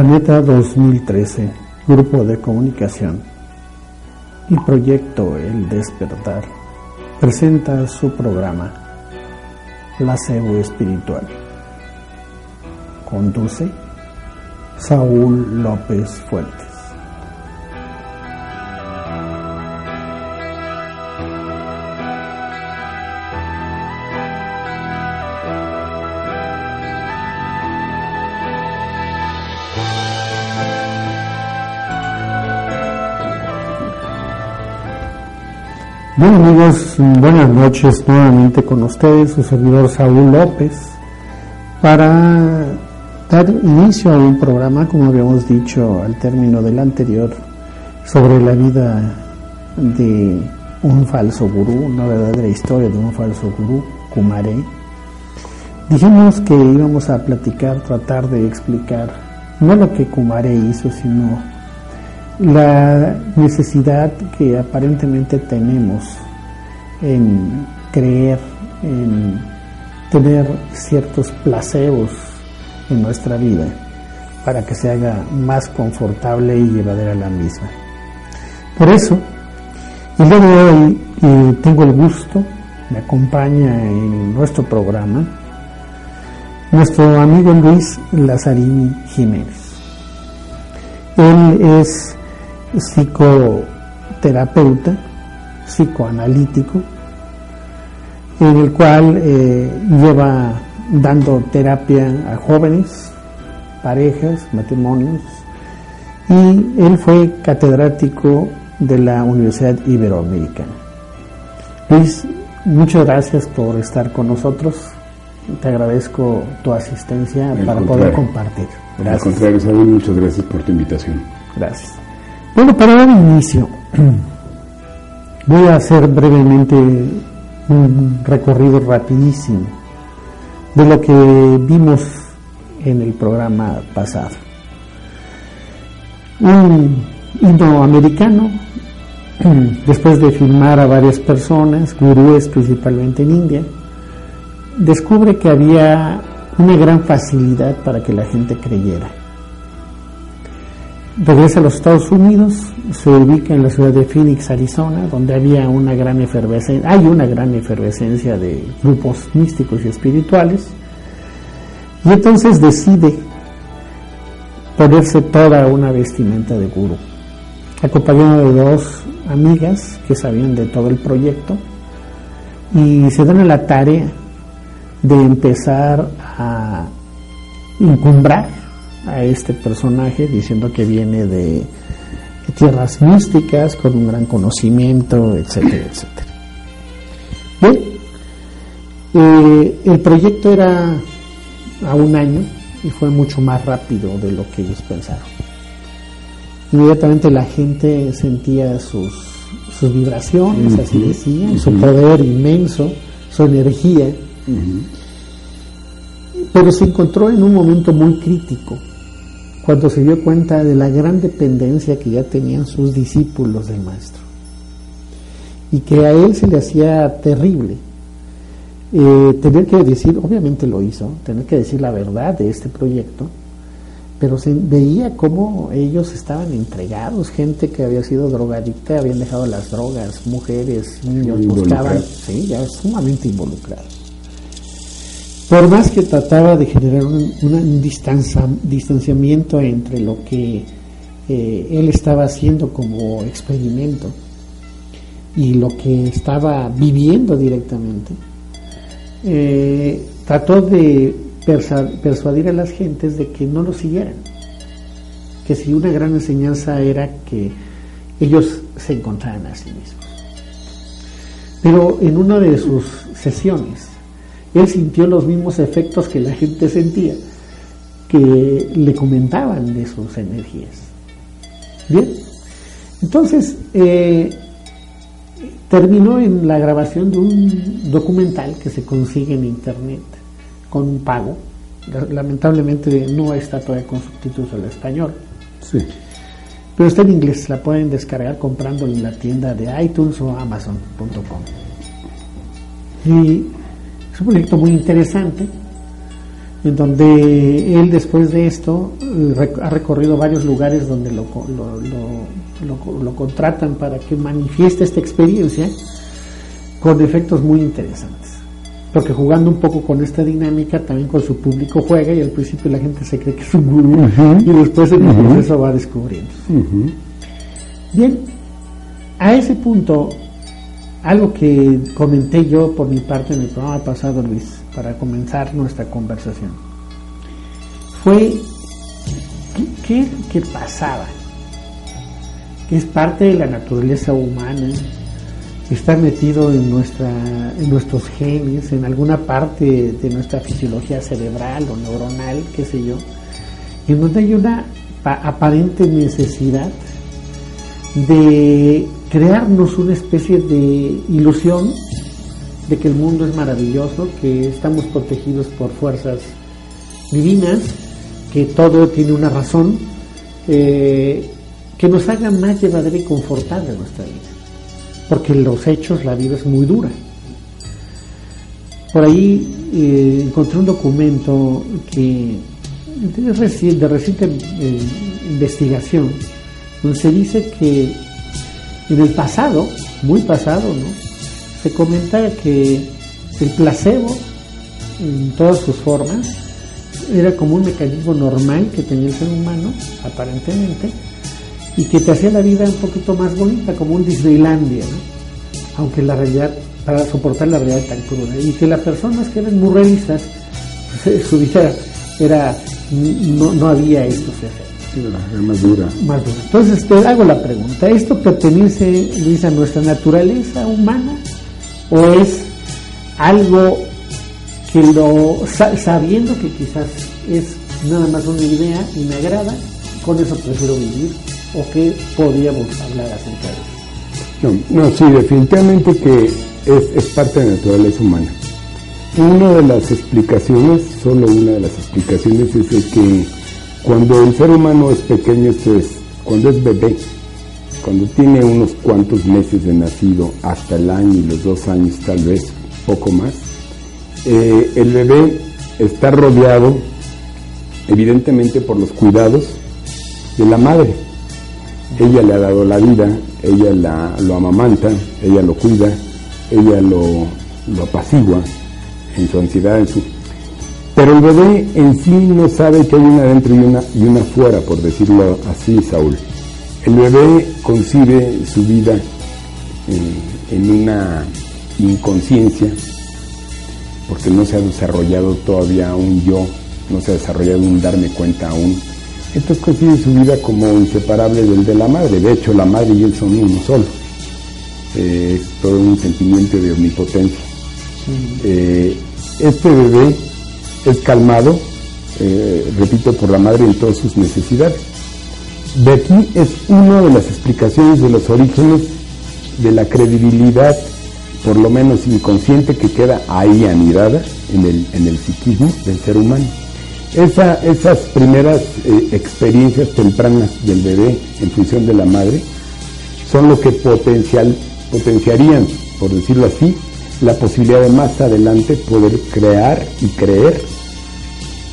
Planeta 2013, Grupo de Comunicación y Proyecto El Despertar presenta su programa Placebo Espiritual. Conduce Saúl López Fuentes. Bueno amigos, buenas noches nuevamente con ustedes, su servidor Saúl López, para dar inicio a un programa, como habíamos dicho al término del anterior, sobre la vida de un falso gurú, una verdadera historia de un falso gurú, Kumare. Dijimos que íbamos a platicar, tratar de explicar, no lo que Kumare hizo, sino la necesidad que aparentemente tenemos en creer, en tener ciertos placebos en nuestra vida para que se haga más confortable y llevadera la misma. Por eso, el día de hoy eh, tengo el gusto, me acompaña en nuestro programa nuestro amigo Luis Lazarini Jiménez. Él es psicoterapeuta, psicoanalítico, en el cual eh, lleva dando terapia a jóvenes, parejas, matrimonios, y él fue catedrático de la Universidad Iberoamericana. Luis, muchas gracias por estar con nosotros. Te agradezco tu asistencia para poder compartir. Gracias. Al contrario, Saúl, muchas gracias por tu invitación. Gracias. Bueno, para dar inicio, voy a hacer brevemente un recorrido rapidísimo de lo que vimos en el programa pasado. Un indoamericano, después de filmar a varias personas, gurúes principalmente en India, descubre que había una gran facilidad para que la gente creyera regresa a los Estados Unidos, se ubica en la ciudad de Phoenix, Arizona, donde había una gran efervescencia, hay una gran efervescencia de grupos místicos y espirituales, y entonces decide ponerse toda una vestimenta de gurú, acompañado de dos amigas que sabían de todo el proyecto, y se dan a la tarea de empezar a encumbrar a este personaje diciendo que viene de tierras místicas, con un gran conocimiento, etcétera, etcétera. Bien, eh, el proyecto era a un año y fue mucho más rápido de lo que ellos pensaron. Inmediatamente la gente sentía sus, sus vibraciones, así decían, su poder inmenso, su energía, pero se encontró en un momento muy crítico cuando se dio cuenta de la gran dependencia que ya tenían sus discípulos del maestro. Y que a él se le hacía terrible eh, tener que decir, obviamente lo hizo, tener que decir la verdad de este proyecto, pero se veía cómo ellos estaban entregados, gente que había sido drogadicta, habían dejado las drogas, mujeres, niños, buscaban, sí, ya sumamente involucrados por más que trataba de generar un, distanciamiento entre lo que eh, él estaba haciendo como experimento y lo que estaba viviendo directamente, eh, trató de persuadir a las gentes de que no lo siguieran, que si una gran enseñanza era que ellos se encontraran a sí mismos. Pero en una de sus sesiones, él sintió los mismos efectos que la gente sentía, que le comentaban de sus energías. Bien, entonces eh, terminó en la grabación de un documental que se consigue en internet con un pago. Lamentablemente no está todavía con subtítulos al español. Sí. Pero está en inglés, la pueden descargar comprando en la tienda de iTunes o amazon.com. Y es un proyecto muy interesante en donde él después de esto ha recorrido varios lugares donde lo, lo, lo, contratan para que manifieste esta experiencia con efectos muy interesantes. Porque jugando un poco con esta dinámica, también con su público juega y al principio la gente se cree que es un gurú y después en el proceso va descubriendo. Bien, a ese punto, algo que comenté yo por mi parte en el programa pasado, Luis, para comenzar nuestra conversación, fue qué, qué pasaba, que es parte de la naturaleza humana, está metido en, nuestra, en nuestros genes, en alguna parte de nuestra fisiología cerebral o neuronal, qué sé yo, en donde hay una aparente necesidad de crearnos una especie de ilusión de que el mundo es maravilloso, que estamos protegidos por fuerzas divinas, que todo tiene una razón, eh, que nos haga más llevadera y confortable nuestra vida. Porque los hechos, la vida es muy dura. Por ahí eh, encontré un documento que de, reciente, eh, investigación, donde se dice que en el pasado, muy pasado, ¿no? se comenta que el placebo, en todas sus formas, era como un mecanismo normal que tenía el ser humano, aparentemente, y que te hacía la vida un poquito más bonita, como un Disneylandia, aunque la realidad, para soportar la realidad tan cruda, y que las personas que eran muy realistas, pues, su vida era, no, no había estos efectos. Más dura. Más dura. Entonces te hago la pregunta, ¿esto pertenece, Luis, a nuestra naturaleza humana o es algo que lo sabiendo que quizás es nada más una idea y me agrada, con eso prefiero vivir o qué podríamos hablar acerca de eso. No, sí, definitivamente que es, es parte de la naturaleza humana. Una de las explicaciones, solo una de las explicaciones es que cuando el ser humano es pequeño, esto es, cuando es bebé, cuando tiene unos cuantos meses de nacido, hasta el año y los dos años tal vez, poco más, eh, el bebé está rodeado evidentemente por los cuidados de la madre. Ella le ha dado la vida, ella la, lo amamanta, ella lo cuida, ella lo, lo apacigua en su ansiedad, en su... Pero el bebé en sí no sabe que hay una adentro y una, y una fuera, por decirlo así, Saúl. El bebé concibe su vida eh, en una inconsciencia, porque no se ha desarrollado todavía un yo, no se ha desarrollado un darme cuenta aún. Entonces concibe su vida como inseparable del de la madre. De hecho, la madre y él son uno solo. Eh, es todo un sentimiento de omnipotencia. Eh, este bebé es calmado, repito, por la madre en todas sus necesidades de aquí es una de las explicaciones de los orígenes de la credibilidad, por lo menos inconsciente, que queda ahí anidada en el, en el psiquismo del ser humano. esas primeras eh, experiencias tempranas del bebé en función de la madre son lo que potencial, potenciarían, por decirlo así, la posibilidad de más adelante poder crear y creer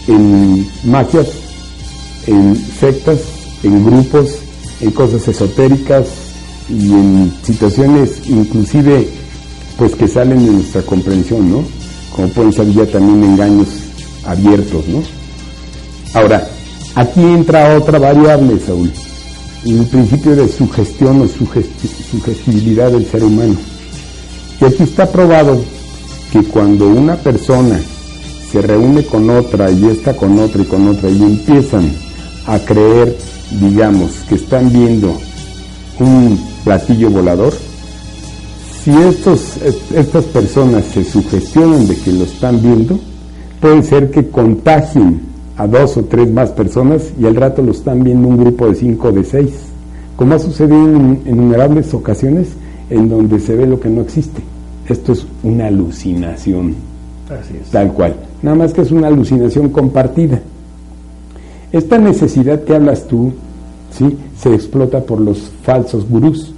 en magias, en sectas en grupos, en cosas esotéricas y en situaciones inclusive pues que salen de nuestra comprensión, ¿no? Como pueden ser ya también engaños abiertos, ¿no? Ahora, aquí entra otra variable, Saúl, el principio de sugestión o sugestibilidad del ser humano. Y aquí está probado que cuando una persona se reúne con otra y está con otra y con otra y empiezan a creer digamos, que están viendo un platillo volador, si estos, estas personas se sugestionan de que lo están viendo, puede ser que contagien a dos o tres más personas y al rato lo están viendo un grupo de cinco o de seis, como ha sucedido en innumerables ocasiones en donde se ve lo que no existe. Esto es una alucinación, tal cual. Nada más que es una alucinación compartida. Esta necesidad que hablas tú, ¿sí? se explota por los falsos gurús,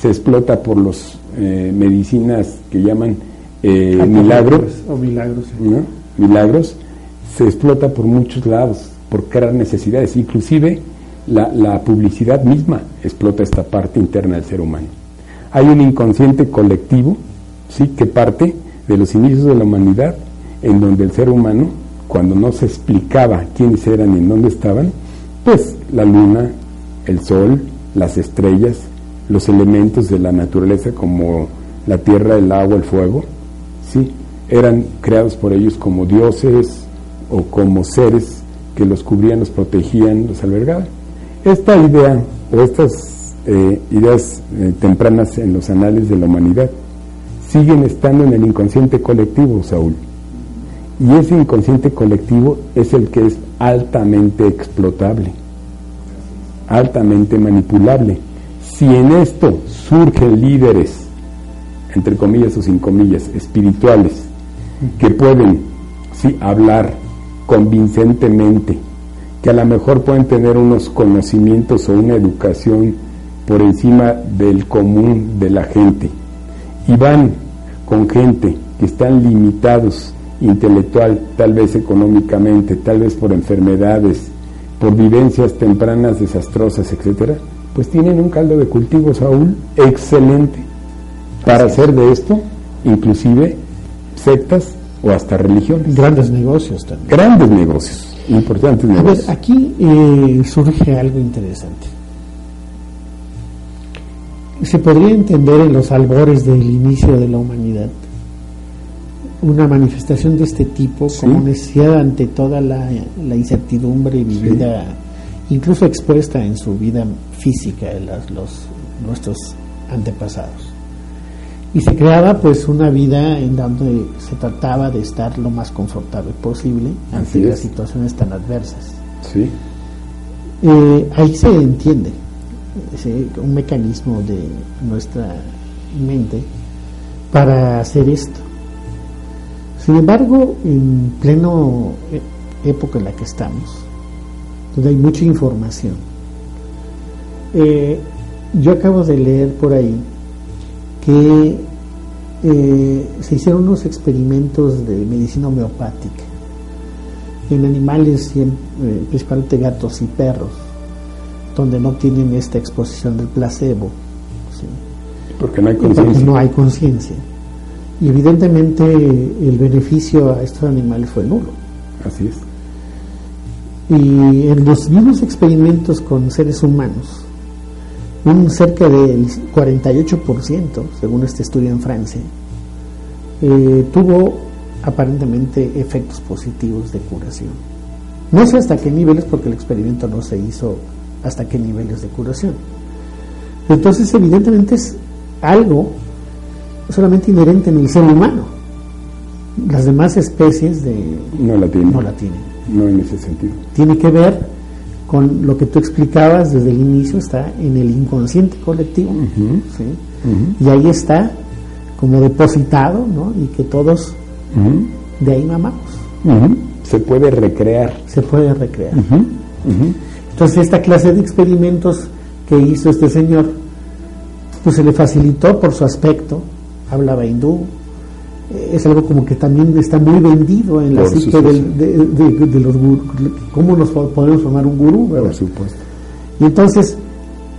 se explota por las eh, medicinas que llaman eh, milagros, o milagros, milagros, se explota por muchos lados, por crear necesidades, inclusive la, la publicidad misma explota esta parte interna del ser humano. Hay un inconsciente colectivo, sí, que parte de los inicios de la humanidad, en donde el ser humano, cuando no se explicaba quiénes eran y en dónde estaban, pues la luna, el sol, las estrellas, los elementos de la naturaleza como la tierra, el agua, el fuego, sí, eran creados por ellos como dioses o como seres que los cubrían, los protegían, los albergaban. Esta idea o estas eh, ideas eh, tempranas en los anales de la humanidad siguen estando en el inconsciente colectivo, Saúl. Y ese inconsciente colectivo es el que es altamente explotable, altamente manipulable. Si en esto surgen líderes, entre comillas o sin comillas, espirituales, que pueden sí, hablar convincentemente, que a lo mejor pueden tener unos conocimientos o una educación por encima del común de la gente, y van con gente que están limitados intelectual, tal vez económicamente, tal vez por enfermedades, por vivencias tempranas desastrosas, etcétera, pues tienen un caldo de cultivo, Saúl, excelente para hacer de esto, inclusive, sectas o hasta religiones. Grandes negocios también. Grandes negocios, importantes negocios. A ver, aquí eh, surge algo interesante. Se podría entender en los albores del inicio de la humanidad una manifestación de este tipo como necesidad ante toda la, incertidumbre vivida, incluso expuesta en su vida física de los, nuestros antepasados. Y se creaba pues una vida en donde se trataba de estar lo más confortable posible ante las situaciones tan adversas. Sí. Eh, ahí se entiende un mecanismo de nuestra mente para hacer esto. Sin embargo, en pleno e, época en la que estamos, donde hay mucha información, eh, yo acabo de leer por ahí que eh, se hicieron unos experimentos de medicina homeopática en animales, eh, principalmente gatos y perros, donde no tienen esta exposición del placebo. Porque no hay conciencia. No hay conciencia. Y evidentemente el beneficio a estos animales fue nulo. Así es. Y en los mismos experimentos con seres humanos, un cerca del 48%, según este estudio en Francia, eh, tuvo aparentemente efectos positivos de curación. No sé hasta qué niveles, porque el experimento no se hizo hasta qué niveles de curación. Entonces, evidentemente es algo solamente inherente en el ser humano. Las demás especies de no la tienen. No la tienen. No en ese sentido. Tiene que ver con lo que tú explicabas desde el inicio, está en el inconsciente colectivo. Y ahí está como depositado, ¿no? Y que todos de ahí mamamos. Se puede recrear. Se puede recrear. Entonces esta clase de experimentos que hizo este señor, pues se le facilitó por su aspecto, hablaba hindú, eh, es algo como que también está muy vendido en la psique de, los gurús, cómo nos podemos formar un gurú, Por supuesto. Y entonces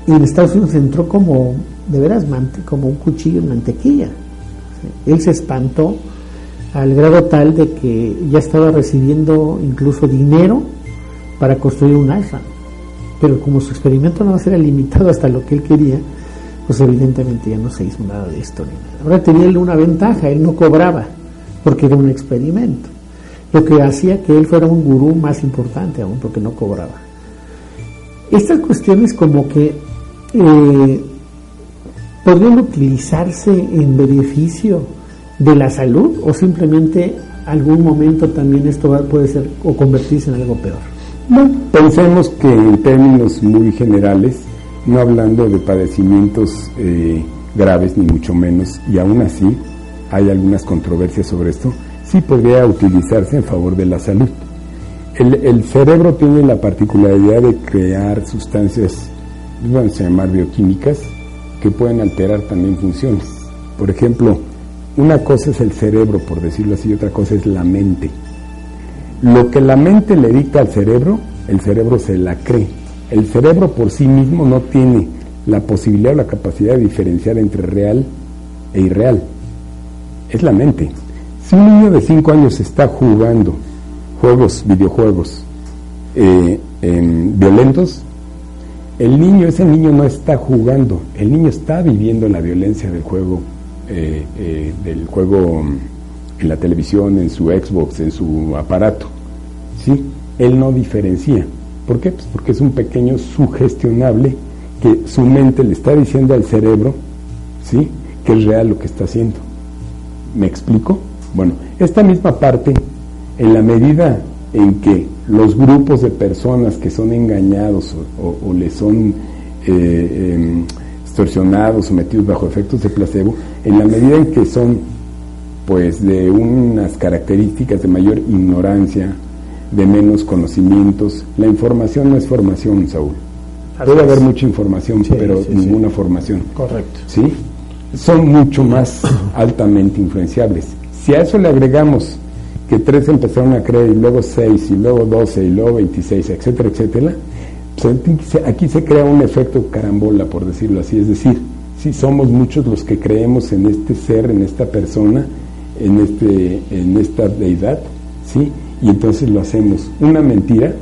en Estados Unidos entró como, de veras, como un cuchillo en mantequilla. Él se espantó al grado tal de que ya estaba recibiendo incluso dinero para construir un ashram. Pero como su experimento no era limitado hasta lo que él quería, pues evidentemente ya no se hizo nada de esto. Ahora tenía él una ventaja, él no cobraba, porque era un experimento. Lo que hacía que él fuera un gurú más importante aún, porque no cobraba. Estas cuestiones como que eh, podrían utilizarse en beneficio de la salud o simplemente algún momento también esto puede ser o convertirse en algo peor. Pensemos que en términos muy generales no hablando de padecimientos eh, graves ni mucho menos, y aún así hay algunas controversias sobre esto, sí podría utilizarse en favor de la salud. El, cerebro tiene la particularidad de crear sustancias, vamos a llamar bioquímicas, que pueden alterar también funciones. Por ejemplo, una cosa es el cerebro, por decirlo así, y otra cosa es la mente. Lo que la mente le dicta al cerebro, el cerebro se la cree. El cerebro por sí mismo no tiene la posibilidad o la capacidad de diferenciar entre real e irreal. Es la mente. Si un niño de 5 años está jugando juegos, videojuegos eh, violentos, el niño, ese niño no está jugando, el niño está viviendo la violencia del juego, eh, eh, del juego en la televisión, en su Xbox, en su aparato. ¿Sí? Él no diferencia. ¿Por qué? Pues porque es un pequeño sugestionable que su mente le está diciendo al cerebro, ¿sí? Que es real lo que está haciendo. ¿Me explico? Bueno, esta misma parte, en la medida en que los grupos de personas que son engañados o, les son eh, em, extorsionados, sometidos bajo efectos de placebo, en la medida en que son pues de unas características de mayor ignorancia, de menos conocimientos, la información no es formación, Saúl. Debe haber mucha información, pero ninguna formación. Correcto. ¿Sí? Son mucho más altamente influenciables. Si a eso le agregamos que tres empezaron a creer y luego seis y luego doce y luego veintiséis, etcétera, etcétera, pues aquí se crea un efecto carambola, por decirlo así. Es decir, si somos muchos los que creemos en este ser, en esta persona, en, este, en esta deidad, ¿sí? Y entonces lo hacemos una mentira,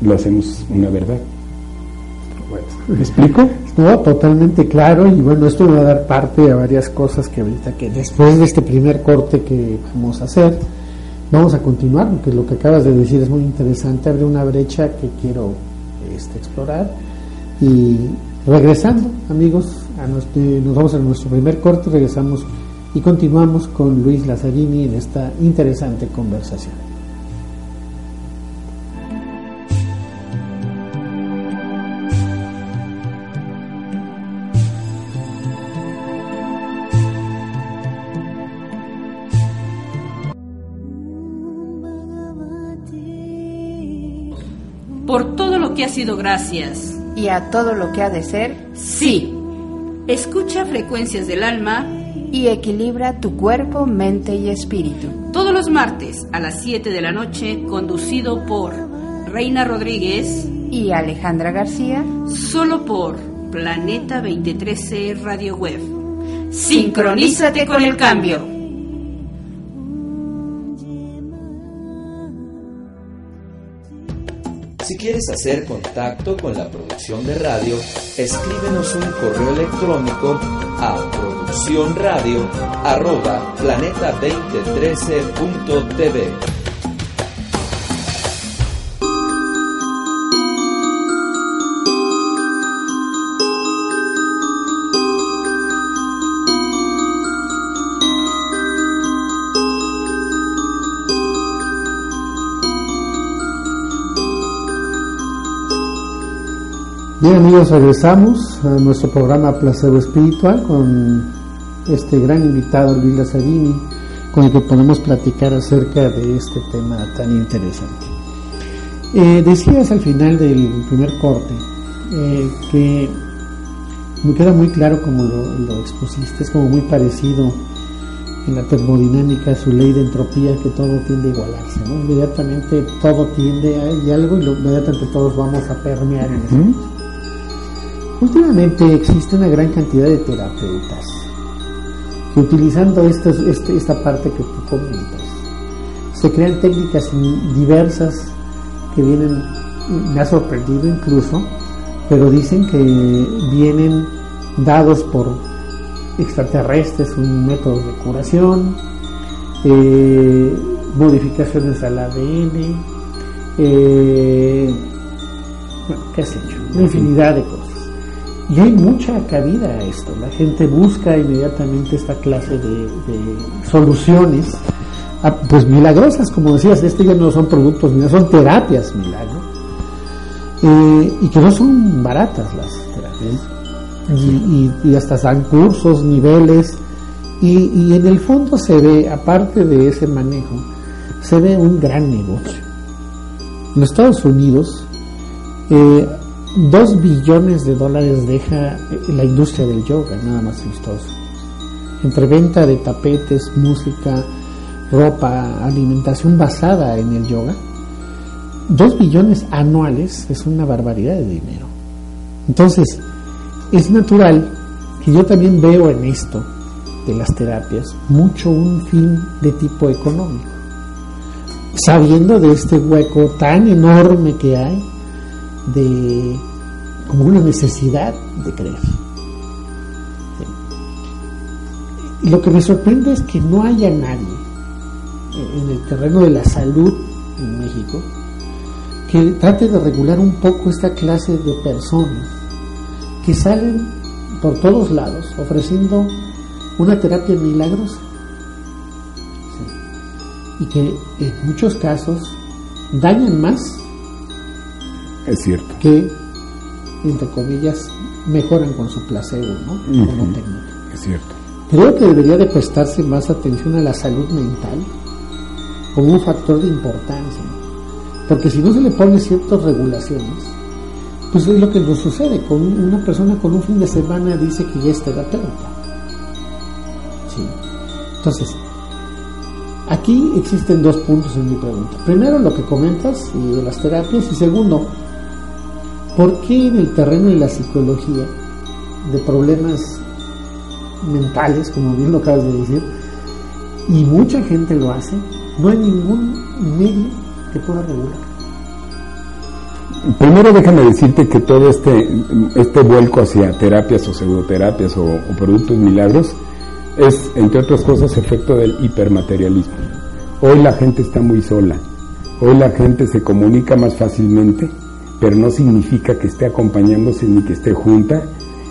lo hacemos una verdad. ¿Me explico? No, totalmente claro y bueno, esto va a dar parte a varias cosas que ahorita que después de este primer corte que vamos a hacer, vamos a continuar, porque lo que acabas de decir es muy interesante, abre una brecha que quiero este, explorar y regresando, amigos, a nos vamos a nuestro primer corte, regresamos y continuamos con Luis Lazzarini en esta interesante conversación. Sido gracias. Y a todo lo que ha de ser, sí. Escucha frecuencias del alma y equilibra tu cuerpo, mente y espíritu. Todos los martes a las 7 de la noche, conducido por Reina Rodríguez y Alejandra García, solo por Planeta 2013 Radio Web. Sincronízate con el cambio. Si quieres hacer contacto con la producción de radio, escríbenos un correo electrónico a producciónradio@planeta2013.tv. Bien amigos, regresamos a nuestro programa Placebo Espiritual con este gran invitado Luis Lazzarini, con el que podemos platicar acerca de este tema tan interesante. Eh, decías al final del primer corte eh, que me queda muy claro como lo, expusiste, es como muy parecido en la termodinámica, su ley de entropía, que todo tiende a igualarse, Inmediatamente todo tiende a algo y inmediatamente todos vamos a permear en eso. Últimamente existe una gran cantidad de terapeutas que utilizando esta, este, esta parte que tú comentas, se crean técnicas diversas que vienen, me ha sorprendido incluso, pero dicen que vienen dados por extraterrestres, un método de curación, eh, modificaciones al ADN, eh, bueno, ¿qué has hecho? Una infinidad de cosas. Y hay mucha cabida a esto. La gente busca inmediatamente esta clase de, soluciones, ah, pues milagrosas, como decías, este ya no son productos, son terapias milagro, eh, y que no son baratas las terapias. Y, hasta dan cursos, niveles, y, en el fondo se ve, aparte de ese manejo, se ve un gran negocio. En Estados Unidos, eh, Dos billones de dólares deja la industria del yoga, nada más en Estados Entre venta de tapetes, música, ropa, alimentación basada en el yoga, dos billones anuales es una barbaridad de dinero. Entonces, es natural que yo también veo en esto de las terapias mucho un fin de tipo económico, sabiendo de este hueco tan enorme que hay de como una necesidad de creer. Y lo que me sorprende es que no haya nadie en el terreno de la salud en México que trate de regular un poco esta clase de personas que salen por todos lados ofreciendo una terapia milagrosa. Y que en muchos casos dañan más es cierto. que entre comillas mejoran con su placebo ¿no? como técnica es cierto creo que debería de prestarse más atención a la salud mental como un factor de importancia porque si no se le pone ciertas regulaciones pues es lo que nos sucede con una persona con un fin de semana dice que ya es terapeuta entonces, aquí existen dos puntos en mi pregunta. Primero, lo que comentas y de las terapias. Y segundo, ¿por qué en el terreno de la psicología, de problemas mentales, como bien lo acabas de decir, y mucha gente lo hace, no hay ningún medio que pueda regular? Primero déjame decirte que todo este, este vuelco hacia terapias o pseudoterapias o, o productos milagros es, entre otras cosas, efecto del hipermaterialismo. Hoy la gente está muy sola, hoy la gente se comunica más fácilmente, pero no significa que esté acompañándose ni que esté junta.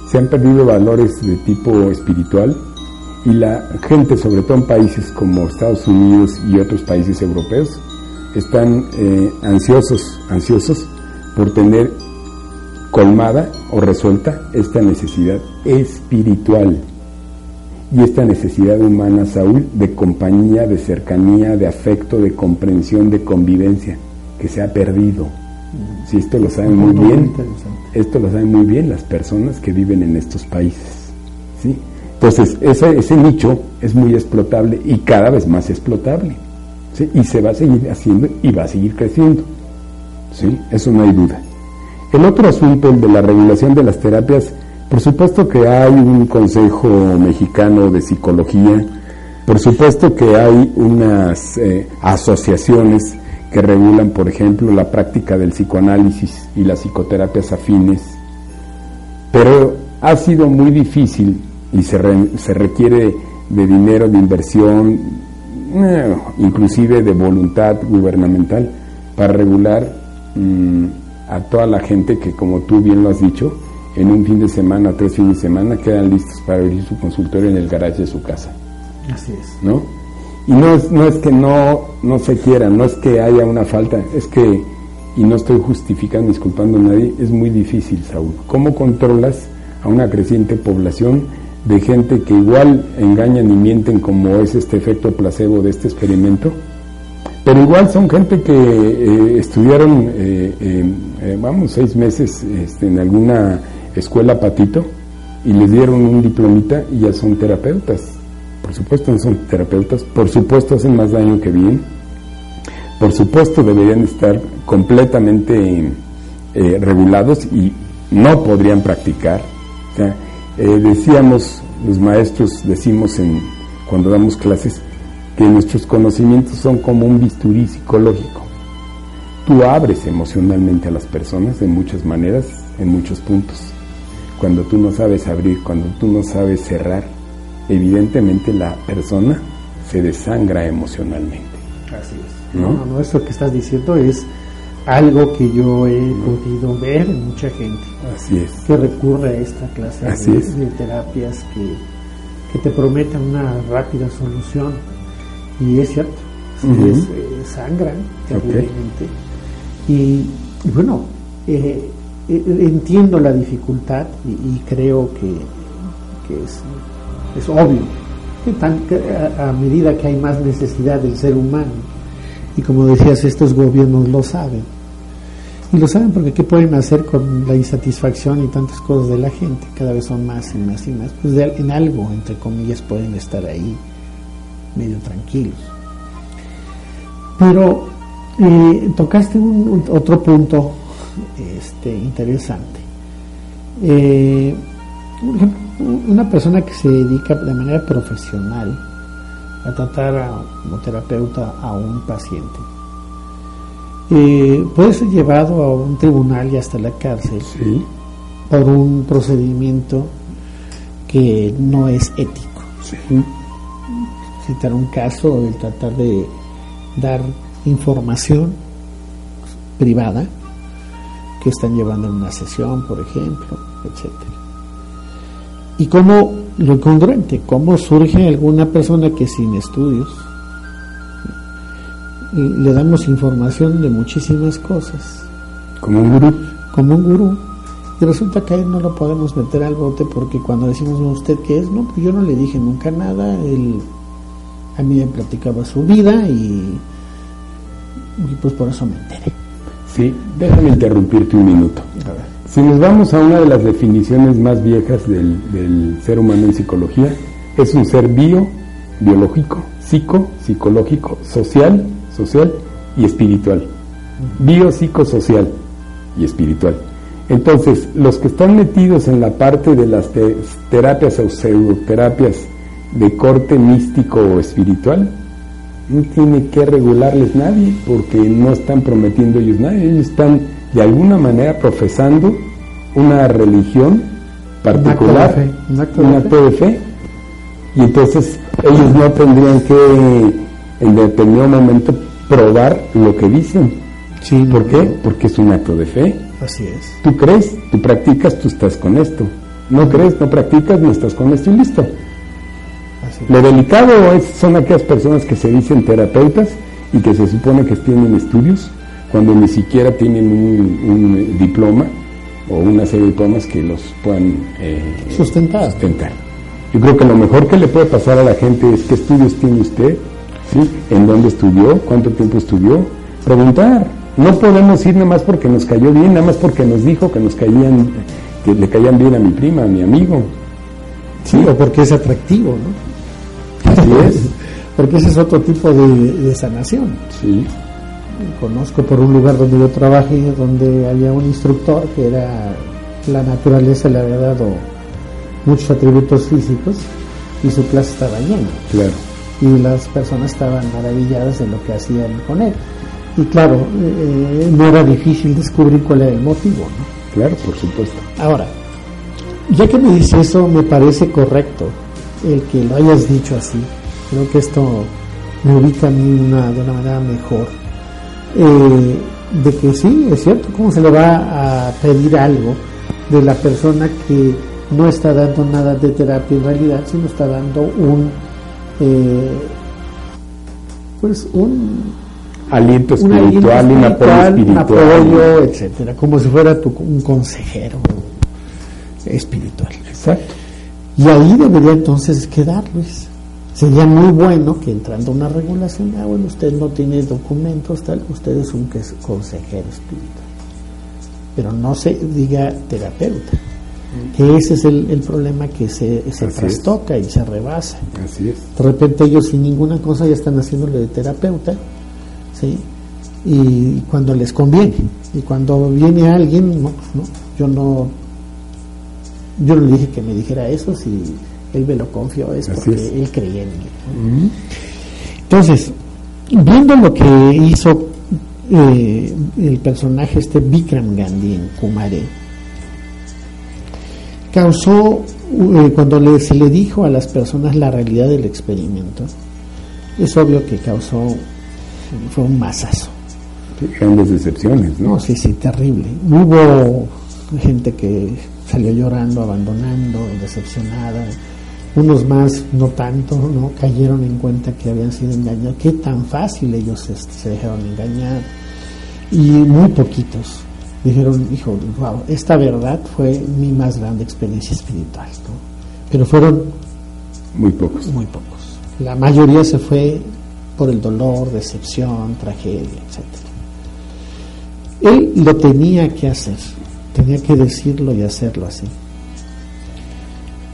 Se han perdido valores de tipo espiritual y la gente, sobre todo en países como Estados Unidos y otros países europeos, están eh, ansiosos, ansiosos por tener colmada o resuelta esta necesidad espiritual y esta necesidad humana, Saúl, de compañía, de cercanía, de afecto, de comprensión, de convivencia, que se ha perdido. Si esto lo saben muy bien, esto lo saben muy bien las personas que viven en estos países. ¿sí? Entonces, ese, ese nicho es muy explotable y cada vez más explotable. ¿sí? Y se va a seguir haciendo y va a seguir creciendo. ¿sí? Eso no hay duda. El otro asunto, el de la regulación de las terapias, por supuesto que hay un Consejo Mexicano de Psicología, por supuesto que hay unas eh, asociaciones que regulan, por ejemplo, la práctica del psicoanálisis y las psicoterapias afines, pero ha sido muy difícil y se, se requiere de dinero, de inversión, eh, inclusive de voluntad gubernamental para regular mm, a toda la gente que, como tú bien lo has dicho, en un fin de semana, tres fines de semana, quedan listos para abrir su consultorio en el garaje de su casa. Así es. ¿No? Y no es, no es que no, no se quiera, no es que haya una falta, es que, y no estoy justificando, disculpando a nadie, es muy difícil, Saúl. ¿Cómo controlas a una creciente población de gente que igual engañan y mienten como es este efecto placebo de este experimento? Pero igual son gente que eh, estudiaron, eh, eh, vamos, seis meses este, en alguna escuela patito y les dieron un diplomita y ya son terapeutas. Por supuesto no son terapeutas, por supuesto hacen más daño que bien, por supuesto deberían estar completamente eh, regulados y no podrían practicar. Eh, decíamos, los maestros decimos en, cuando damos clases, que nuestros conocimientos son como un bisturí psicológico. Tú abres emocionalmente a las personas de muchas maneras, en muchos puntos cuando tú no sabes abrir, cuando tú no sabes cerrar, evidentemente la persona se desangra emocionalmente. Así es. ¿No? No, eso que estás diciendo es algo que yo he podido ver en mucha gente. Así es. Que recurre a esta clase de, terapias que, que, te prometen una rápida solución. Y es cierto, es, eh, sangran terriblemente. Y, bueno, eh, eh, entiendo la dificultad y, creo que, es, es, obvio. A, medida que hay más necesidad del ser humano y como decías estos gobiernos lo saben. Y lo saben porque qué pueden hacer con la insatisfacción y tantas cosas de la gente cada vez son más y más y más. Pues en algo entre comillas pueden estar ahí medio tranquilos. Pero eh, tocaste un, otro punto este, interesante. Eh, una persona que se dedica de manera profesional a tratar a, como terapeuta a un paciente eh, puede ser llevado a un tribunal y hasta la cárcel por un procedimiento que no es ético. Citar un caso, el tratar de dar información privada que están llevando en una sesión, por ejemplo, etcétera. Y cómo lo incongruente, cómo surge alguna persona que sin estudios le damos información de muchísimas cosas. Como un gurú. Como un gurú. Y resulta que a él no lo podemos meter al bote porque cuando decimos a usted qué es, no, pues yo no le dije nunca nada, él a mí me platicaba su vida y, y pues por eso me enteré. Sí, déjame interrumpirte un minuto. Si nos vamos a una de las definiciones más viejas del, ser humano en psicología, es un ser bio, biológico, psico, psicológico, social social y espiritual. Biopsicosocial y espiritual. Entonces, los que están metidos en la parte de las terapias o pseudoterapias de corte místico o espiritual, no tiene que regularles nadie porque no están prometiendo ellos nada, ellos están de alguna manera profesando una religión particular, un acto de fe, y entonces ellos no tendrían que en determinado momento probar lo que dicen. Sí, ¿Por qué? Porque es un acto de fe. Así es. Tú crees, tú practicas, tú estás con esto. No crees, no practicas, no estás con esto y listo. Así lo delicado es, son aquellas personas que se dicen terapeutas y que se supone que tienen estudios cuando ni siquiera tienen un, diploma o una serie de diplomas que los puedan eh, sustentar. sustentar. Yo creo que lo mejor que le puede pasar a la gente es qué estudios tiene usted, ¿En dónde estudió? ¿Cuánto tiempo estudió? Preguntar. No podemos ir nada más porque nos cayó bien, nada más porque nos dijo que nos caían, que le caían bien a mi prima, a mi amigo. Sí, o porque es atractivo, ¿no? Así es. porque ese es otro tipo de, sanación. Sí. Conozco por un lugar donde yo trabajé, donde había un instructor que era la naturaleza le había dado muchos atributos físicos y su clase estaba llena. Claro y las personas estaban maravilladas de lo que hacían con él. Y claro, eh, no era difícil descubrir cuál era el motivo, ¿no? Claro, por supuesto. Ahora, ya que me dice eso, me parece correcto el que lo hayas dicho así. Creo que esto me ubica a mí una, de una manera mejor. Eh, de que sí, es cierto, ¿cómo se le va a pedir algo de la persona que no está dando nada de terapia en realidad, sino está dando un eh, pues un aliento espiritual, un, apoyo etcétera, como si fuera tu, un consejero espiritual. Exacto. Y ahí debería entonces quedar, Luis. Sería muy bueno que entrando una regulación, ah, bueno, usted no tiene documentos, tal, usted es un consejero espiritual. Pero no se diga terapeuta que ese es el, problema que se, se trastoca y se rebasa. Así es. De repente ellos sin ninguna cosa ya están haciéndole de terapeuta, ¿sí? Y cuando les conviene. Y cuando viene alguien, no, no, yo no yo no le dije que me dijera eso, si él me lo confió es porque él creía en mí. Entonces, viendo lo que hizo eh, el personaje este Vikram Gandhi en Kumare, causó, eh, cuando se le dijo a las personas la realidad del experimento, es obvio que causó, fue un masazo. Grandes decepciones, ¿no? Sí, sí, terrible. Hubo gente que salió llorando, abandonando, decepcionada. Unos más, no tanto, ¿no? Cayeron en cuenta que habían sido engañados. Qué tan fácil ellos se dejaron engañar. Y muy poquitos dijeron, hijo, wow, esta verdad fue mi más grande experiencia espiritual. Pero fueron muy pocos. Muy pocos. La mayoría se fue por el dolor, decepción, tragedia, etc. Él lo tenía que hacer, tenía que decirlo y hacerlo así.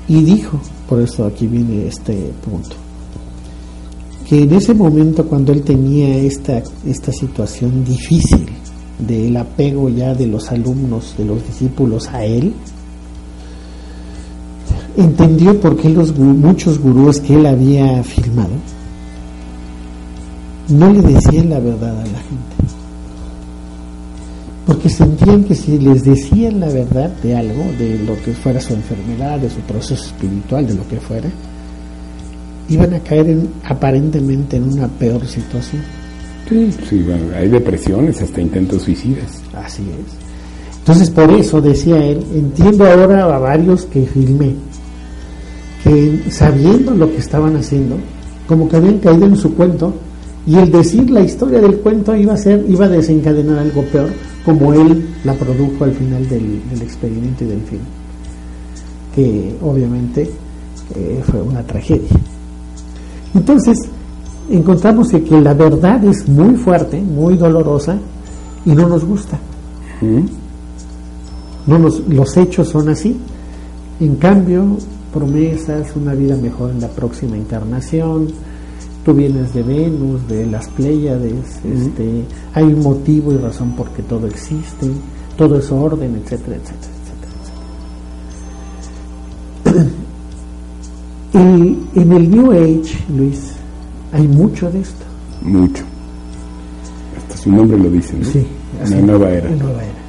Y dijo, por eso aquí viene este punto, que en ese momento cuando él tenía esta, esta situación difícil del apego ya de los alumnos, de los discípulos a él, entendió por qué los muchos gurús que él había filmado no le decían la verdad a la gente. Porque sentían que si les decían la verdad de algo, de lo que fuera su enfermedad, de su proceso espiritual, de lo que fuera, iban a caer en, aparentemente en una peor situación. Sí, sí, hay depresiones, hasta intentos suicidas. Así es. Entonces por eso decía él, entiendo ahora a varios que filmé, que sabiendo lo que estaban haciendo, como que habían caído en su cuento, y el decir la historia del cuento iba a ser, iba a desencadenar algo peor, como él la produjo al final del, experimento y del film, que obviamente eh, fue una tragedia. Entonces, encontramos que, la verdad es muy fuerte, muy dolorosa y no nos gusta. No los hechos son así. En cambio, promesas, una vida mejor en la próxima encarnación, tú vienes de Venus, de las Pléyades, este, hay un motivo y razón por qué todo existe, todo es orden, etcétera, etcétera, etcétera. y en el New Age, Luis, hay mucho de esto. Mucho. Hasta su nombre lo dice, ¿no? Sí. Una nueva era. nueva era.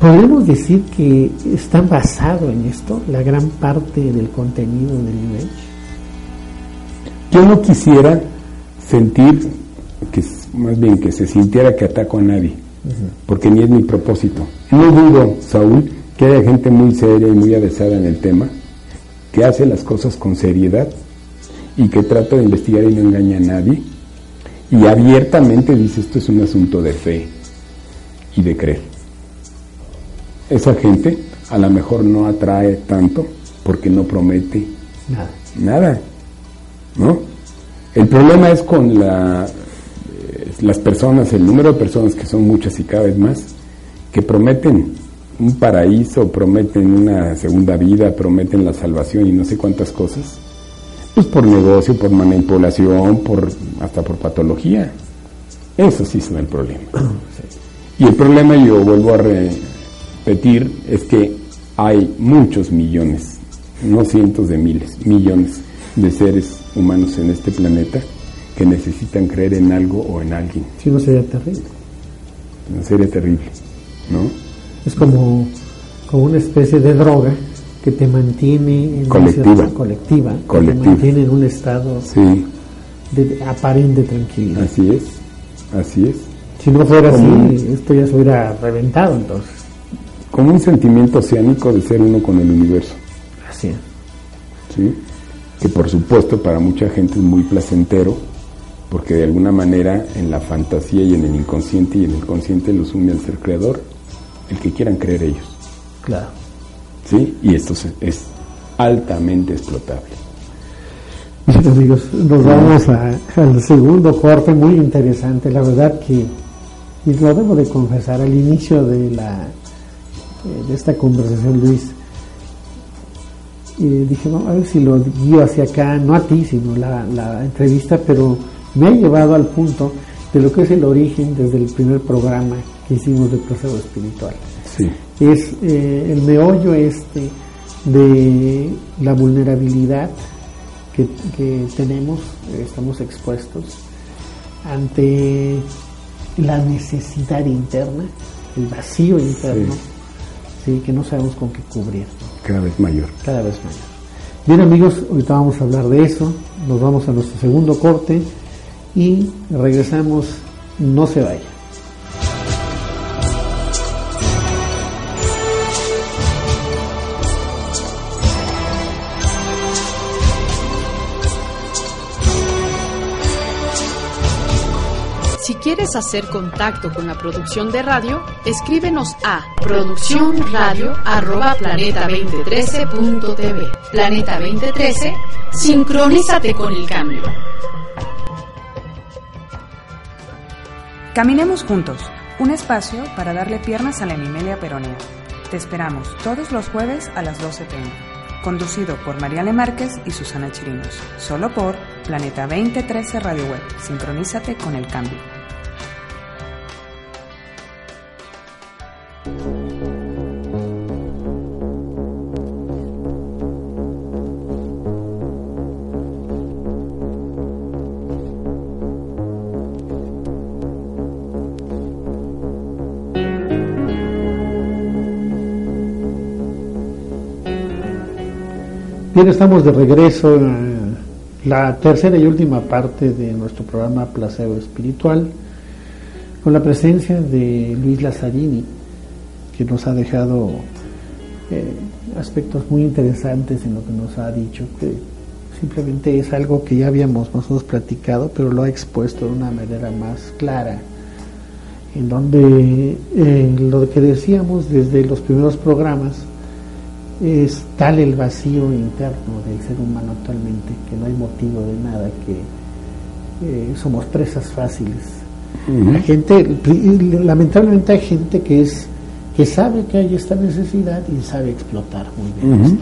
Podemos decir que está basado en esto la gran parte del contenido del New Age. Yo no quisiera sentir, que más bien que se sintiera que ataco a nadie, porque ni es mi propósito. No dudo, Saúl, que haya gente muy seria y muy avesada en el tema, que hace las cosas con seriedad y que trata de investigar y no engaña a nadie, y abiertamente dice esto es un asunto de fe y de creer. Esa gente a lo mejor no atrae tanto porque no promete nada. nada. ¿No? El problema es con la, eh, las personas, el número de personas que son muchas y cada vez más, que prometen un paraíso, prometen una segunda vida, prometen la salvación y no sé cuántas cosas, pues por negocio, por manipulación, por hasta por patología. Eso sí es el problema. Y el problema, yo vuelvo a repetir, es que hay muchos millones, no cientos de miles, millones de seres humanos en este planeta que necesitan creer en algo o en alguien. Si no sería terrible. No sería terrible, ¿no? Es como, como una especie de droga que te mantiene en colectiva, una colectiva, colectiva. te mantiene en un estado sí. de aparente tranquilidad. Así es, así es. Si no fuera así, esto ya se hubiera reventado entonces. Como un sentimiento oceánico de ser uno con el universo. Así es. ¿Sí? Que por supuesto para mucha gente es muy placentero, porque de alguna manera en la fantasía y en el inconsciente y en el consciente los une al ser creador, el que quieran creer ellos. Claro. ¿Sí? Y esto es, altamente explotable. Bien amigos, nos vamos al segundo corte muy interesante, la verdad que, y lo debo de confesar, al inicio de, la, eh, de esta conversación Luis, y dije, a ver si lo guío hacia acá, no a ti, sino la, la entrevista, pero me ha llevado al punto de lo que es el origen desde el primer programa que hicimos de proceso espiritual. Sí. Es eh, el meollo este de la vulnerabilidad que, que tenemos, estamos expuestos ante la necesidad interna, el vacío interno, sí. que no sabemos con qué cubrir cada vez mayor. Cada vez mayor. Bien amigos, ahorita vamos a hablar de eso, nos vamos a nuestro segundo corte y regresamos, no se vaya. Quieres hacer contacto con la producción de radio, escríbenos a producciónradio@planeta2013.tv. Planeta 2013, sincronízate con el cambio. Caminemos juntos, un espacio para darle piernas a la hemimelia peronea. Te esperamos todos los jueves a las 12 pm. conducido por Mariale Márquez y Susana Chirinos, solo por Planeta 2013 Radio Web. Sincronízate con el cambio. Bien, estamos de regreso en la tercera y última parte de nuestro programa Placebo Espiritual, con la presencia de Luis Lazzarini, que nos ha dejado eh, aspectos muy interesantes en lo que nos ha dicho, que simplemente es algo que ya habíamos nosotros platicado, pero lo ha expuesto de una manera más clara, en donde eh, lo que decíamos desde los primeros programas, es tal el vacío interno del ser humano actualmente que no hay motivo de nada, que eh, somos presas fáciles. La gente, lamentablemente hay gente que es que sabe que hay esta necesidad y sabe explotar muy bien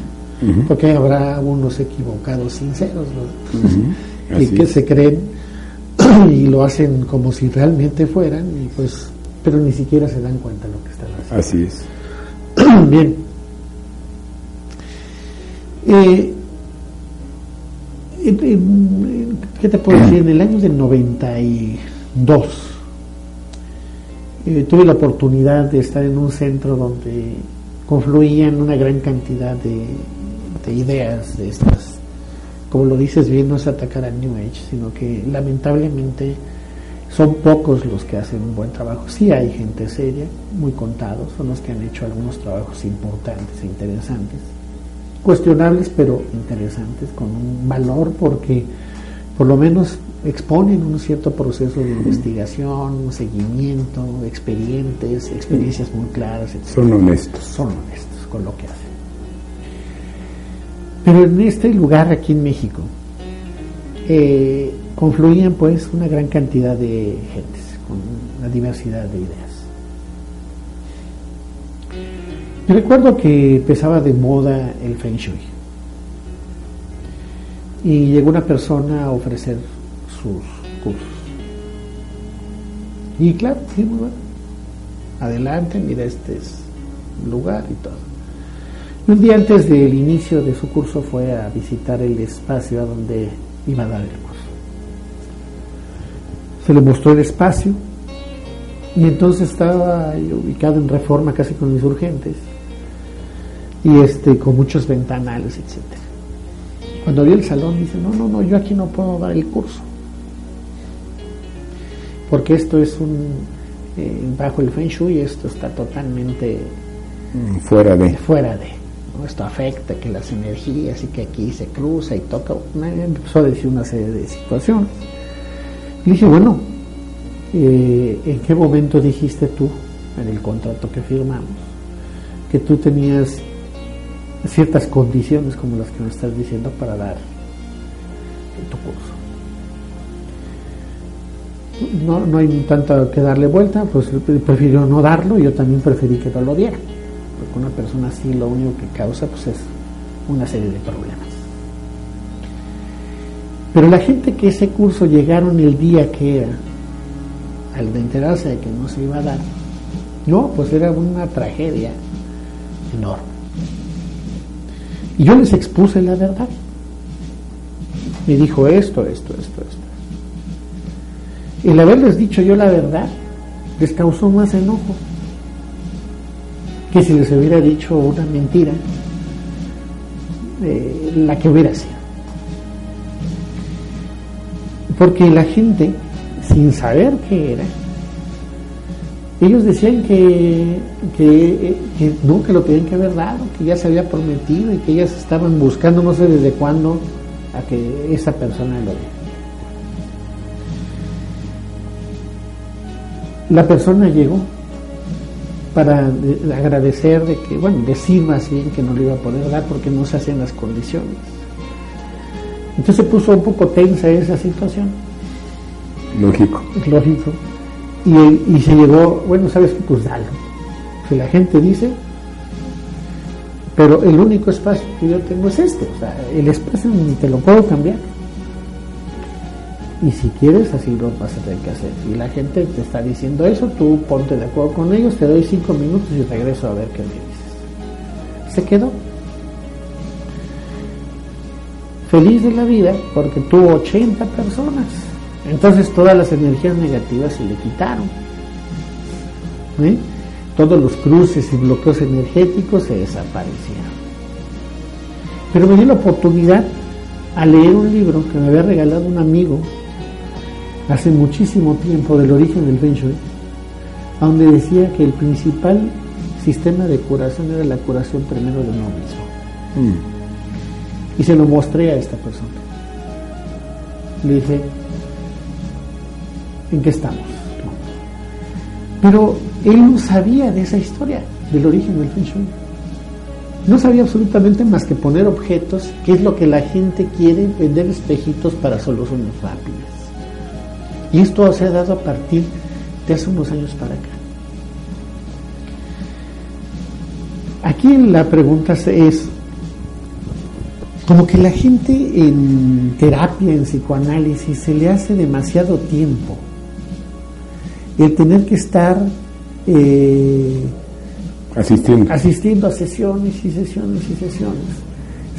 porque habrá unos equivocados sinceros y que se creen y lo hacen como si realmente fueran y pues pero ni siquiera se dan cuenta de lo que están Así haciendo. es. Bien. Eh, ¿Qué te puedo decir? En el año del 92 eh, tuve la oportunidad de estar en un centro donde confluían una gran cantidad de, de ideas de estas. Como lo dices bien, no es atacar al New Age, sino que lamentablemente son pocos los que hacen un buen trabajo. Sí hay gente seria, muy contados, son los que han hecho algunos trabajos importantes e interesantes cuestionables pero interesantes, con un valor porque por lo menos exponen un cierto proceso de investigación, seguimiento, expedientes, experiencias muy claras. etc. Son honestos. Son honestos con lo que hacen. Pero en este lugar aquí en México eh, confluían pues una gran cantidad de gentes con una diversidad de ideas. Recuerdo que empezaba de moda el Feng Shui. Y llegó una persona a ofrecer sus cursos. Y claro, sí, bueno. Adelante, mira, este es lugar y todo. Un día antes del inicio de su curso fue a visitar el espacio a donde iba a dar el curso. Se le mostró el espacio y entonces estaba ubicado en reforma casi con insurgentes y este con muchos ventanales, etcétera. Cuando vio el salón dice, no, no, no, yo aquí no puedo dar el curso. Porque esto es un, eh, bajo el Feng Shui, esto está totalmente Mm, Fuera de. fuera de. ¿no? Esto afecta que las energías y que aquí se cruza y toca. Me empezó a decir una serie de situaciones. Y dije, bueno, eh, ¿en qué momento dijiste tú, en el contrato que firmamos, que tú tenías ciertas condiciones como las que me estás diciendo para dar tu curso? No, no hay tanto que darle vuelta, pues prefirió no darlo, yo también preferí que no lo diera, porque una persona así lo único que causa pues es una serie de problemas. Pero la gente que ese curso llegaron el día que era, al enterarse de que no se iba a dar, no, pues era una tragedia enorme. Y yo les expuse la verdad. Me dijo esto, esto, esto, esto. El haberles dicho yo la verdad les causó más enojo que si les hubiera dicho una mentira, eh, la que hubiera sido. Porque la gente, sin saber qué era, ellos decían que, que, que nunca lo tenían que haber dado, que ya se había prometido y que ellas estaban buscando no sé desde cuándo a que esa persona lo diera. La persona llegó para de- agradecer de que, bueno, decir más bien que no le iba a poder dar porque no se hacían las condiciones. Entonces se puso un poco tensa esa situación, Lógico. lógico, y, se llegó, bueno, sabes pues dalo. Si la gente dice, Pero el único espacio que yo tengo es este, o sea, el espacio ni te lo puedo cambiar. Y si quieres, así lo vas a tener que hacer. Y la gente te está diciendo eso, tú ponte de acuerdo con ellos, te doy cinco minutos y regreso a ver qué me dices. Se quedó. Feliz de la vida porque tuvo 80 personas. Entonces todas las energías negativas se le quitaron. ¿Eh? Todos los cruces y bloqueos energéticos se desaparecieron. Pero me dio la oportunidad a leer un libro que me había regalado un amigo hace muchísimo tiempo del origen del Feng Shui, donde decía que el principal sistema de curación era la curación primero de uno mismo. Mm. Y se lo mostré a esta persona. Le dije, ¿en qué estamos? Pero él no sabía de esa historia, del origen del Feng Shui. No sabía absolutamente más que poner objetos, que es lo que la gente quiere, vender espejitos para soluciones rápidas. Y esto se ha dado a partir de hace unos años para acá. Aquí la pregunta es, como que la gente en terapia, en psicoanálisis, se le hace demasiado tiempo el tener que estar eh, asistiendo. asistiendo a sesiones y sesiones y sesiones.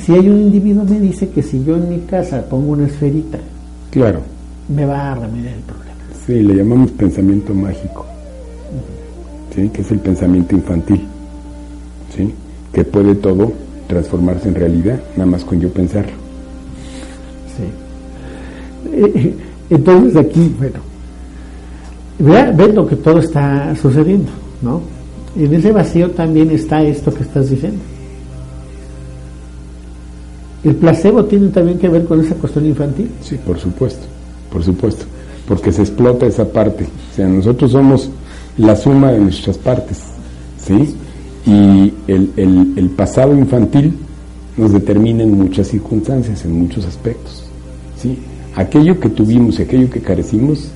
Si hay un individuo me dice que si yo en mi casa pongo una esferita, claro me va a remediar el problema. Sí, le llamamos pensamiento mágico, ¿sí? que es el pensamiento infantil, ¿sí? que puede todo transformarse en realidad, nada más con yo pensarlo. Sí. Entonces aquí, bueno, vea, lo que todo está sucediendo, ¿no? En ese vacío también está esto que estás diciendo. ¿El placebo tiene también que ver con esa cuestión infantil? Sí, por supuesto por supuesto, porque se explota esa parte. O sea, nosotros somos la suma de nuestras partes, ¿sí? Y el, pasado infantil nos determina en muchas circunstancias, en muchos aspectos, ¿sí? Aquello que tuvimos y aquello que carecimos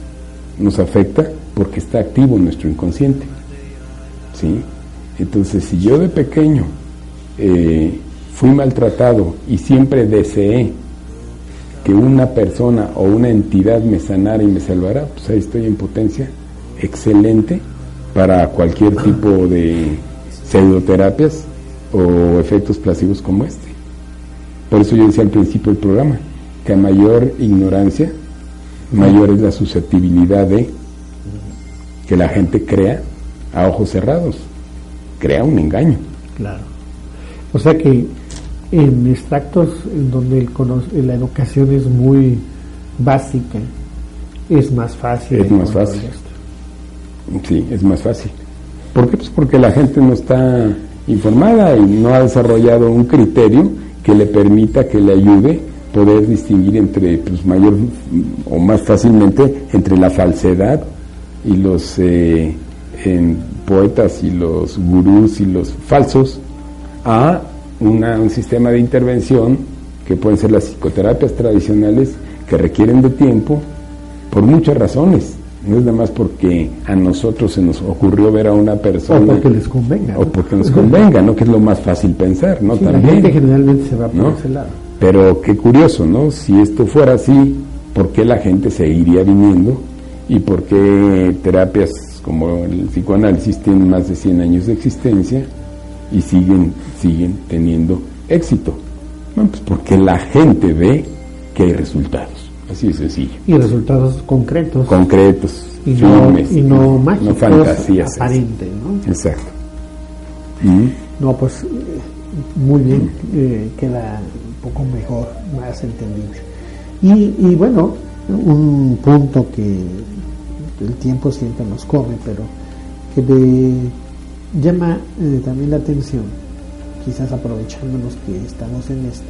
nos afecta porque está activo nuestro inconsciente, ¿sí? Entonces, si yo de pequeño eh, fui maltratado y siempre deseé que una persona o una entidad me sanara y me salvara, pues ahí estoy en potencia excelente para cualquier tipo de pseudoterapias o efectos placebos como este. Por eso yo decía al principio del programa, que a mayor ignorancia, mayor es la susceptibilidad de que la gente crea a ojos cerrados, crea un engaño. Claro. O sea que en extractos en donde el la educación es muy básica, es más fácil. Es más fácil. Sí, es más fácil. ¿Por qué? Pues porque la gente no está informada y no ha desarrollado un criterio que le permita, que le ayude poder distinguir entre, pues mayor o más fácilmente, entre la falsedad y los eh, poetas y los gurús y los falsos a un sistema de intervención que pueden ser las psicoterapias tradicionales que requieren de tiempo por muchas razones. No es nada más porque a nosotros se nos ocurrió ver a una persona. O porque les convenga. O porque nos convenga, ¿no? Que es lo más fácil pensar, ¿no? También. La gente generalmente se va por ese lado. Pero qué curioso, ¿no? Si esto fuera así, ¿por qué la gente seguiría viniendo? ¿Y por qué terapias como el psicoanálisis tienen más de 100 años de existencia? y siguen, siguen teniendo éxito. Bueno, pues porque la gente ve que hay resultados. Así de sencillo. Y resultados concretos. Concretos, y no, y no mágicos, no fantasías. Aparente, ¿no? Exacto. No, pues muy bien, eh, queda un poco mejor, más entendible. Y, bueno, un punto que el tiempo siempre nos come, pero que de llama eh, también la atención, quizás aprovechándonos que estamos en esto.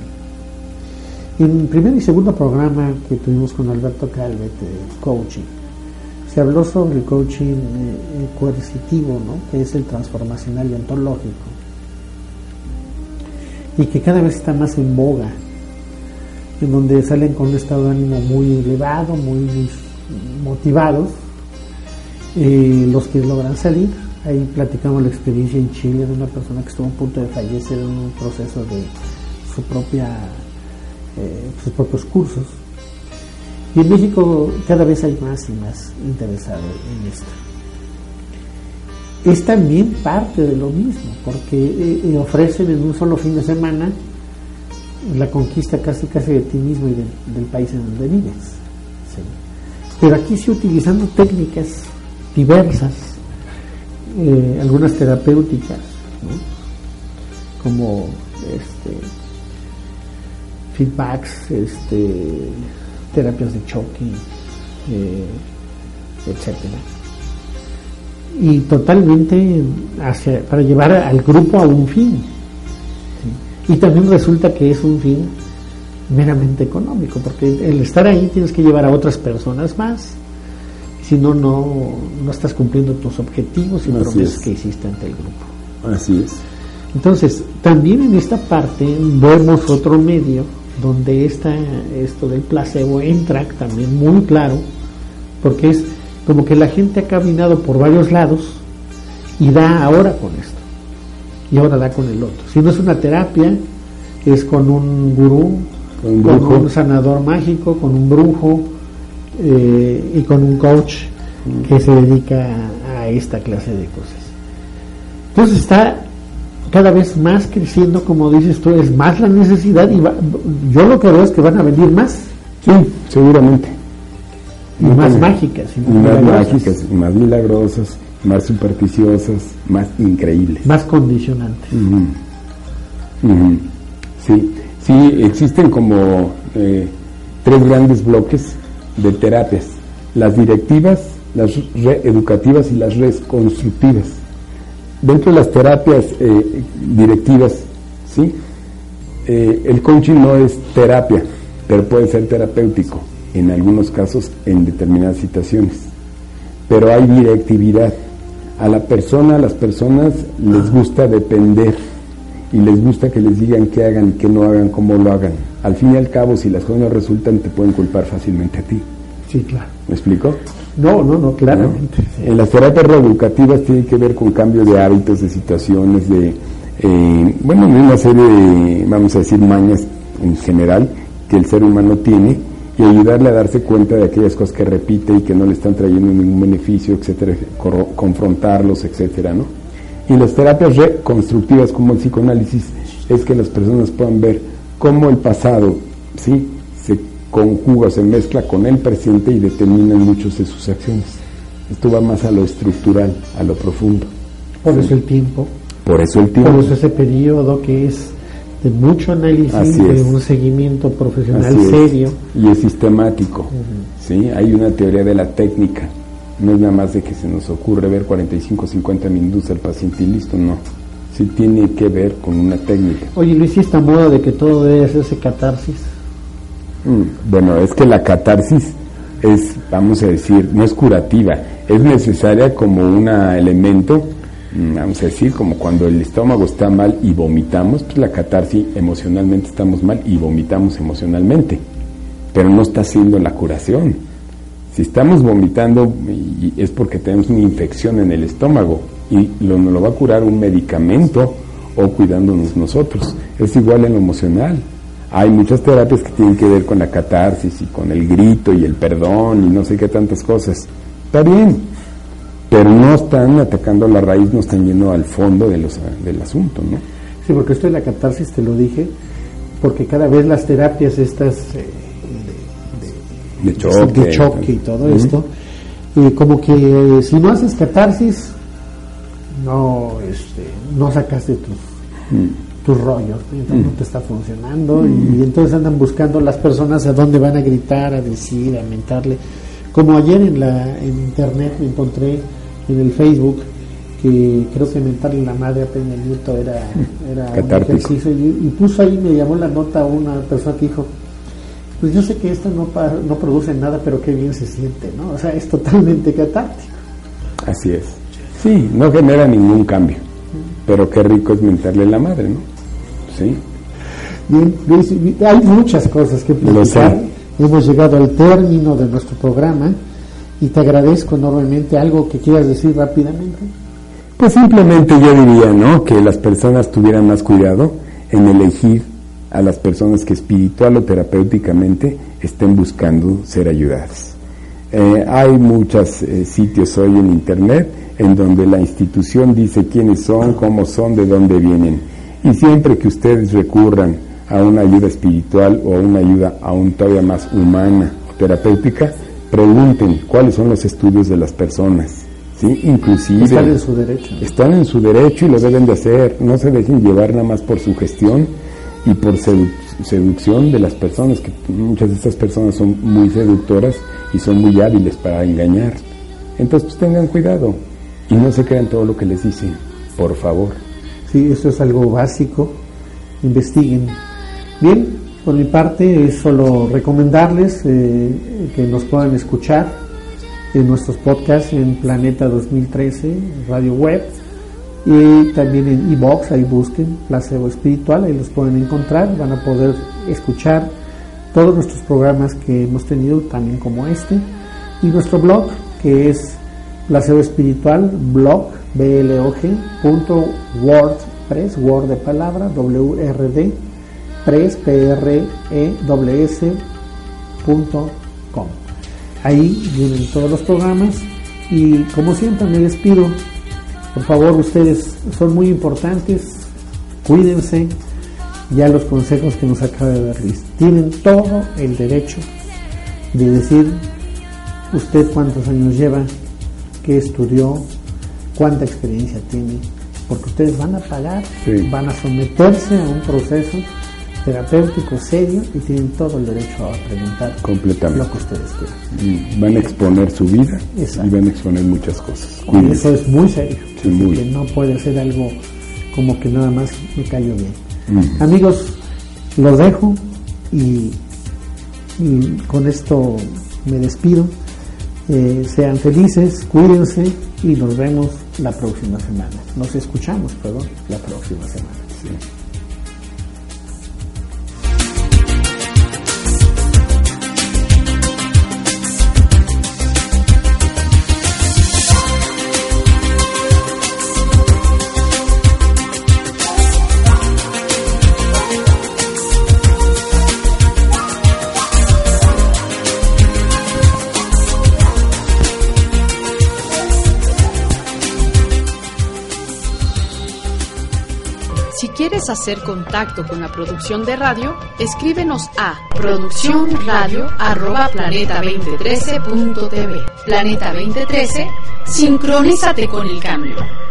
En el primer y segundo programa que tuvimos con Alberto Calvet de coaching, se habló sobre el coaching eh, eh, coercitivo, ¿no? que es el transformacional y ontológico, y que cada vez está más en boga, en donde salen con un estado de ánimo muy elevado, muy motivados, Eh, los que logran salir, ahí platicamos la experiencia en Chile de una persona que estuvo a punto de fallecer en un proceso de eh, sus propios cursos. Y en México cada vez hay más y más interesados en esto. Es también parte de lo mismo, porque eh, eh, ofrecen en un solo fin de semana la conquista casi casi de ti mismo y del, país en donde vives. Pero aquí sí utilizando técnicas diversas, eh, algunas terapéuticas, como este, feedbacks, este, terapias de choque, eh, etcétera. Y totalmente hacia, para llevar al grupo a un fin. ¿sí? Y también resulta que es un fin meramente económico, porque el estar ahí tienes que llevar a otras personas más, si no, no, no estás cumpliendo tus objetivos y Así promesas es. que hiciste ante el grupo. Así es. Entonces, también en esta parte vemos otro medio donde esta, esto del placebo entra también muy claro, porque es como que la gente ha caminado por varios lados y da ahora con esto, y ahora da con el otro. Si no es una terapia, es con un gurú, Con un con brujo. un sanador mágico, con un brujo eh, y con un coach que se dedica a, a esta clase de cosas. Entonces está cada vez más creciendo, como dices tú, es más la necesidad y va- yo lo que veo es que van a venir más Sí, seguramente. Y más mágicas y Y más, milagrosas, mágicas, y más milagrosas, más supersticiosas, más increíbles. más condicionantes. Sí, sí, existen como eh, tres grandes bloques de terapias, las directivas, las reeducativas y las reconstructivas. Dentro de las terapias eh, directivas, ¿sí? Eh, el coaching no es terapia, pero puede ser terapéutico en algunos casos en determinadas situaciones. Pero hay directividad. A la persona, a las personas les gusta depender y les gusta que les digan qué hagan, qué no hagan, cómo lo hagan. Al fin y al cabo, si las cosas no resultan, te pueden culpar fácilmente a ti. Sí, claro. ¿Me explico? No, no, no, claramente. En las terapias reeducativas tiene que ver con cambio de hábitos, de situaciones, de, eh, bueno, una serie de, vamos a decir, mañas en general que el ser humano tiene y ayudarle a darse cuenta de aquellas cosas que repite y que no le están trayendo ningún beneficio, etcétera, confrontarlos, etcétera, ¿no? Y las terapias reconstructivas como el psicoanálisis es que las personas puedan ver cómo el pasado, ¿sí? se conjuga, se mezcla con el presente y determinan muchos de sus acciones. Esto va más a lo estructural, a lo profundo. Por eso el tiempo, Por eso el por tiempo. eso ese periodo que es de mucho análisis, Así de es. un seguimiento profesional Así es. serio. Y es sistemático. ¿sí? Hay una teoría de la técnica. No es nada más de que se nos ocurre ver 45, 50 minutos al paciente y listo, no. Sí tiene que ver con una técnica. Oye Luis, ¿y esta moda de que todo debe hacerse catarsis? Mm, Bueno, es que la catarsis es, vamos a decir, no es curativa, es necesaria como un elemento, vamos a decir, como cuando el estómago está mal y vomitamos, pues la catarsis emocionalmente estamos mal y vomitamos emocionalmente, pero no está siendo la curación. Si estamos vomitando es porque tenemos una infección en el estómago y lo, nos lo va a curar un medicamento o cuidándonos nosotros. Es igual en lo emocional. Hay muchas terapias que tienen que ver con la catarsis y con el grito y el perdón y no sé qué tantas cosas. Está bien, pero no están atacando la raíz, no están yendo al fondo de los, del asunto, ¿no? Sí, porque esto de la catarsis te lo dije, porque cada vez las terapias estas eh, De de, choque. de choque y todo esto, eh, como que si no haces catarsis, no, este, no sacaste tus, Mm. tus rollos, entonces no te está funcionando y entonces andan buscando las personas a dónde van a gritar, a decir, a mentarle. Como ayer en la en internet me encontré en el Facebook que creo que mentarle la madre a Peña Nieto era, era un ejercicio y, y puso ahí, me llamó la nota una persona que dijo, pues yo sé que esto no, no produce nada, pero qué bien se siente, ¿no? O sea, es totalmente catártico. Así es. Sí, no genera ningún cambio, pero qué rico es mentarle la madre, ¿no? Sí. Bien, hay muchas cosas que platicar. Hemos llegado al término de nuestro programa y te agradezco enormemente. ¿Algo que quieras decir rápidamente? Pues simplemente yo diría, ¿no? Que las personas tuvieran más cuidado en elegir a las personas que espiritual o terapéuticamente estén buscando ser ayudadas. Eh, hay muchos eh, sitios hoy en Internet en donde la institución dice quiénes son, cómo son, de dónde vienen. Y siempre que ustedes recurran a una ayuda espiritual o a una ayuda aún todavía más humana o terapéutica, pregunten cuáles son los estudios de las personas. ¿sí? Inclusive están en su derecho. Están en su derecho y lo deben de hacer. No se dejen llevar nada más por su gestión y por seducción de las personas, que muchas de estas personas son muy seductoras y son muy hábiles para engañar. Entonces pues, tengan cuidado y no se crean todo lo que les dicen, por favor. Sí, eso es algo básico. Investiguen. Bien, por mi parte es solo recomendarles eh, que nos puedan escuchar en nuestros podcasts en Planeta 2013, Radio Web, y también en iBox, ahí busquen Placebo Espiritual, ahí los pueden encontrar, van a poder escuchar todos nuestros programas que hemos tenido, también como este, y nuestro blog, que es Placebo Espiritual, blog, blog.wordpress, word de palabra, WRD, press, p r e com. Ahí vienen todos los programas y como siempre me despido. Por favor, ustedes son muy importantes, cuídense. Ya los consejos que nos acaba de dar Luis. Tienen todo el derecho de decir usted cuántos años lleva, qué estudió, cuánta experiencia tiene, porque ustedes van a pagar, van a someterse a un proceso terapéutico serio y tienen todo el derecho a preguntar Completamente. lo que ustedes quieran. Van a exponer su vida y van a exponer muchas cosas. Y eso es muy serio. Que no puede ser algo como que nada más me cayó bien. Amigos, los dejo y, con esto me despido. Eh, sean felices, cuídense y nos vemos la próxima semana. Nos escuchamos, perdón, la próxima semana. Hacer contacto con la producción de radio, escríbenos a producciónradio.planeta2013.tv. Planeta 2013, sincronízate con el cambio.